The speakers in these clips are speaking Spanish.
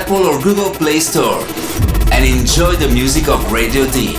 Apple or Google Play Store and enjoy the music of Radio D.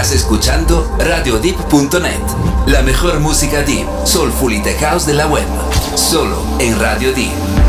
Estás escuchando RadioDeep.net, la mejor música deep, soulful y de house de la web, solo en Radio Deep.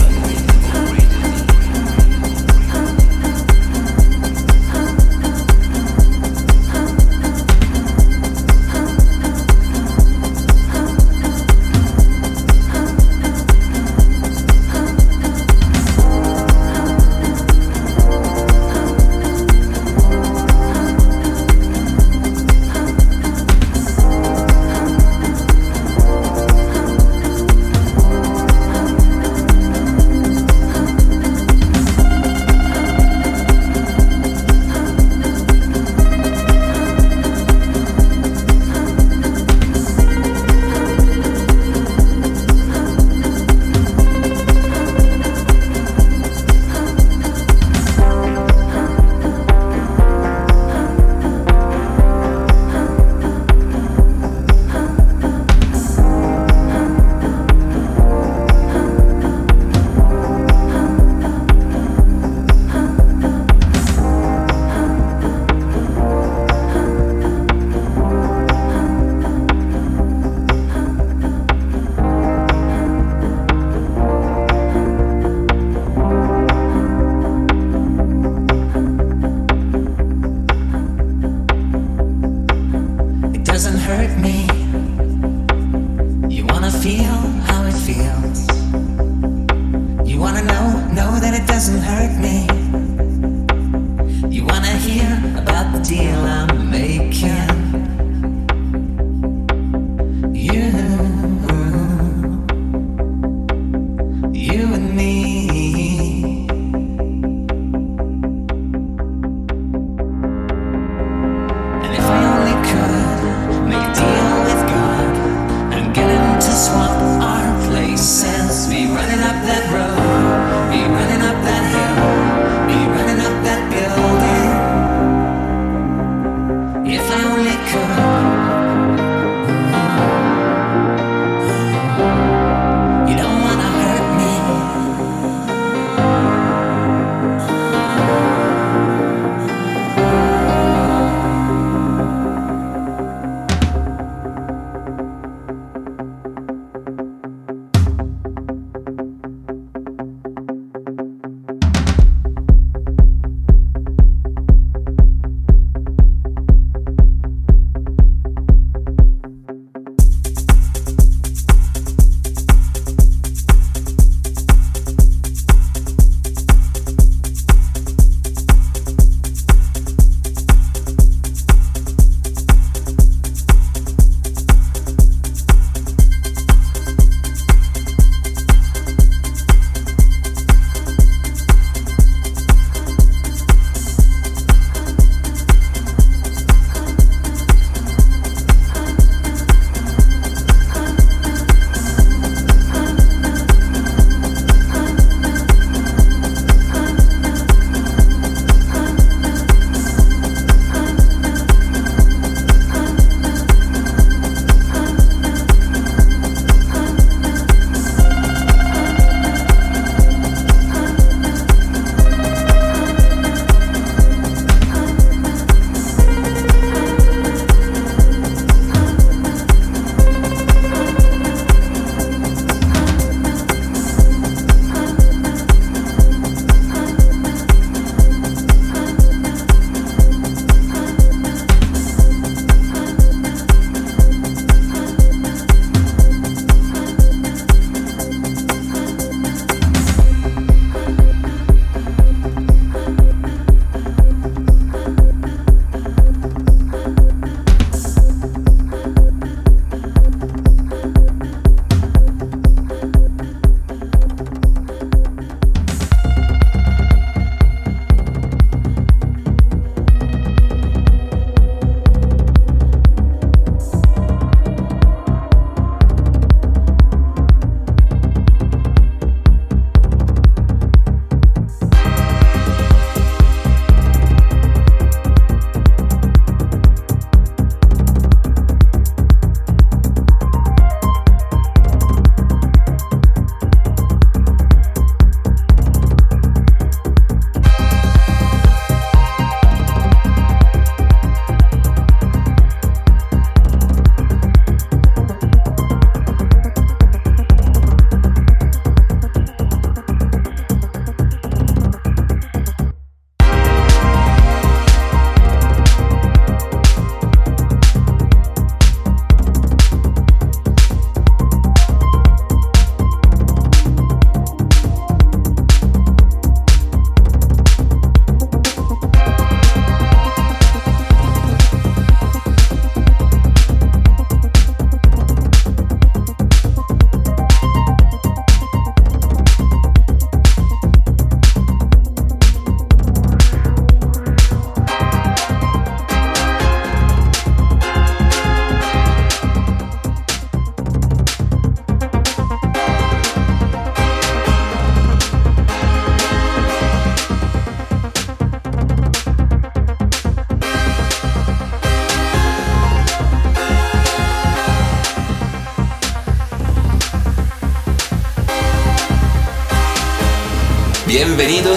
how it feels. You wanna know, know that it doesn't hurt me. You wanna hear about the deal I'm making.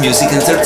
music and entertainment.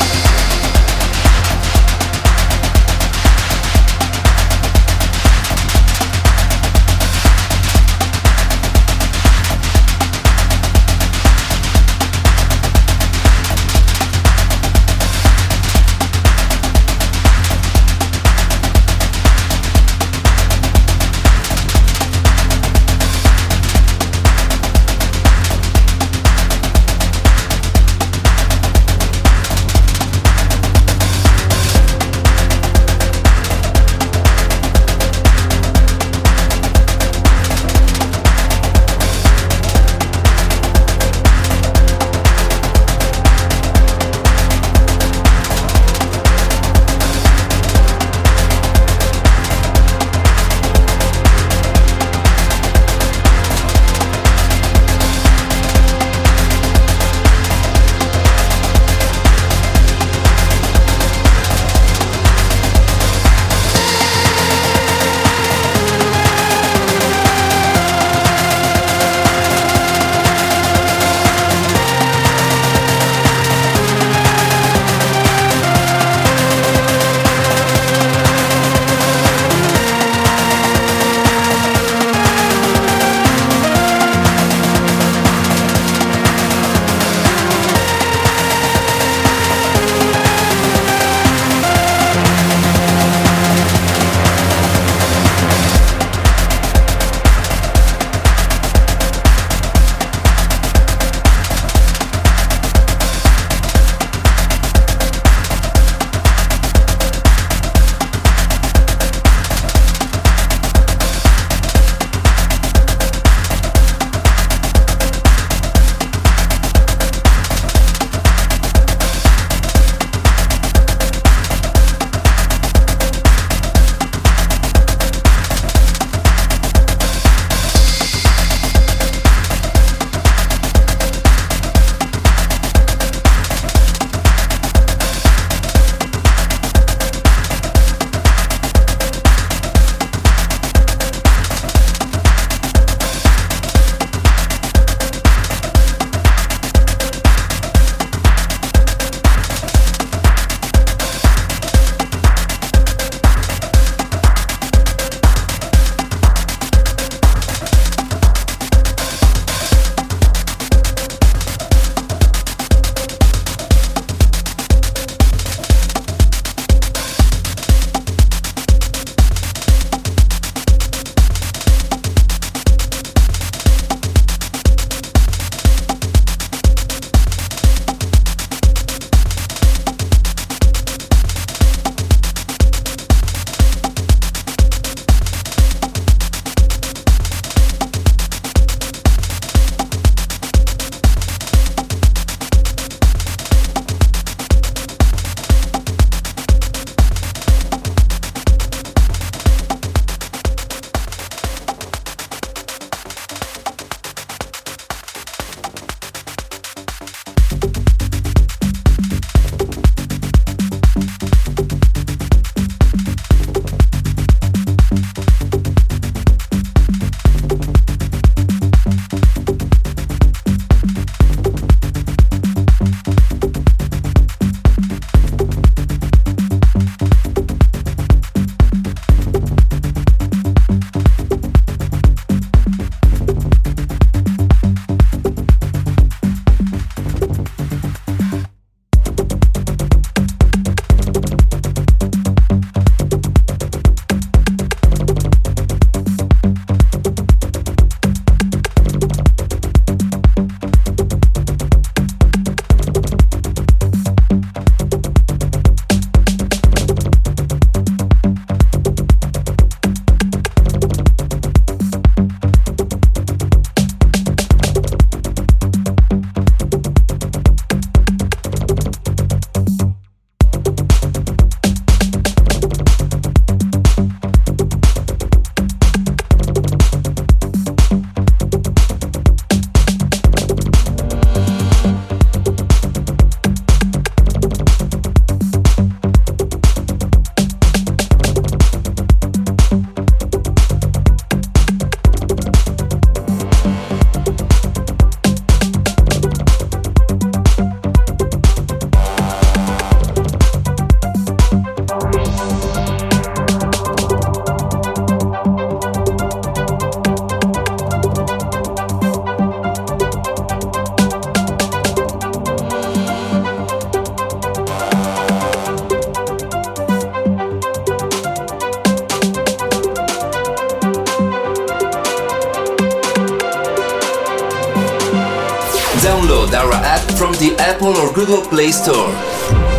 Store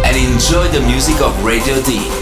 and enjoy the music of Radio D.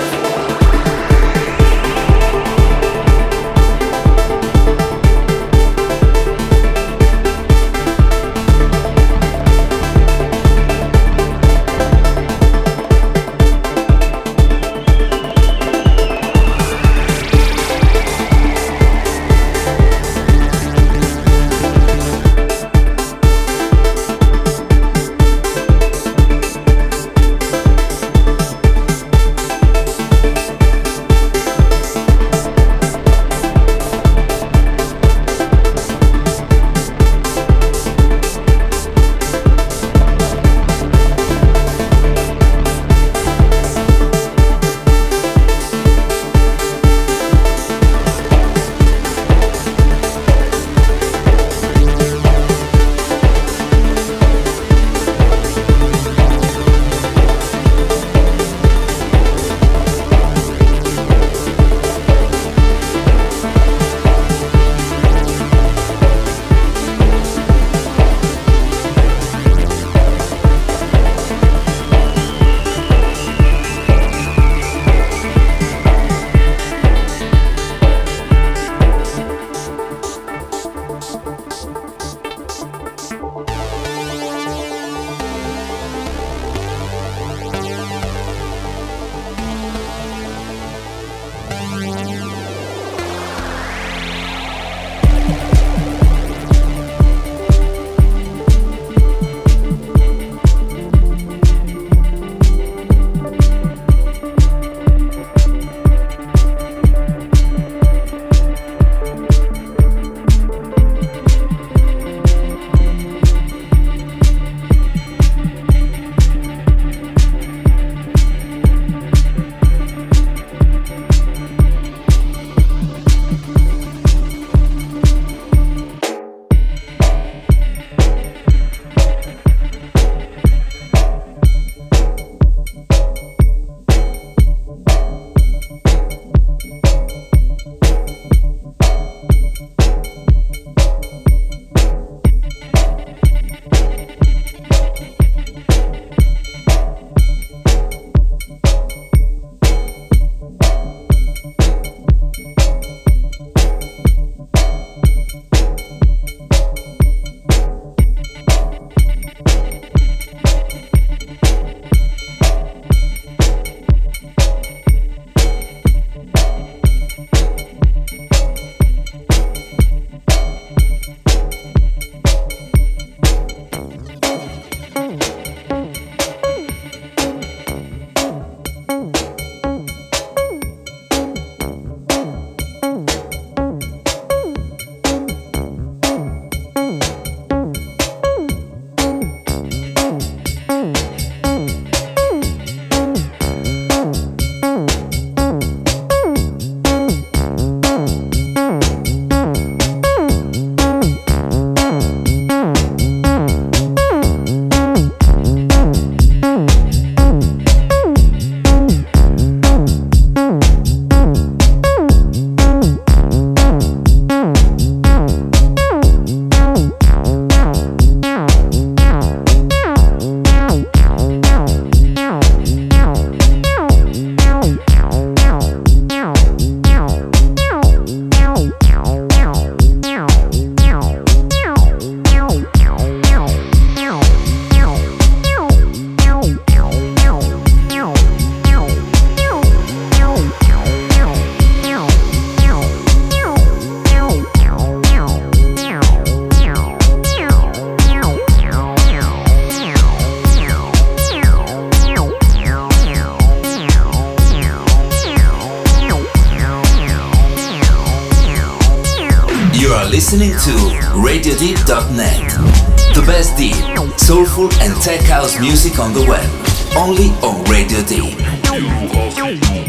house music on the web, only on Radio Deep.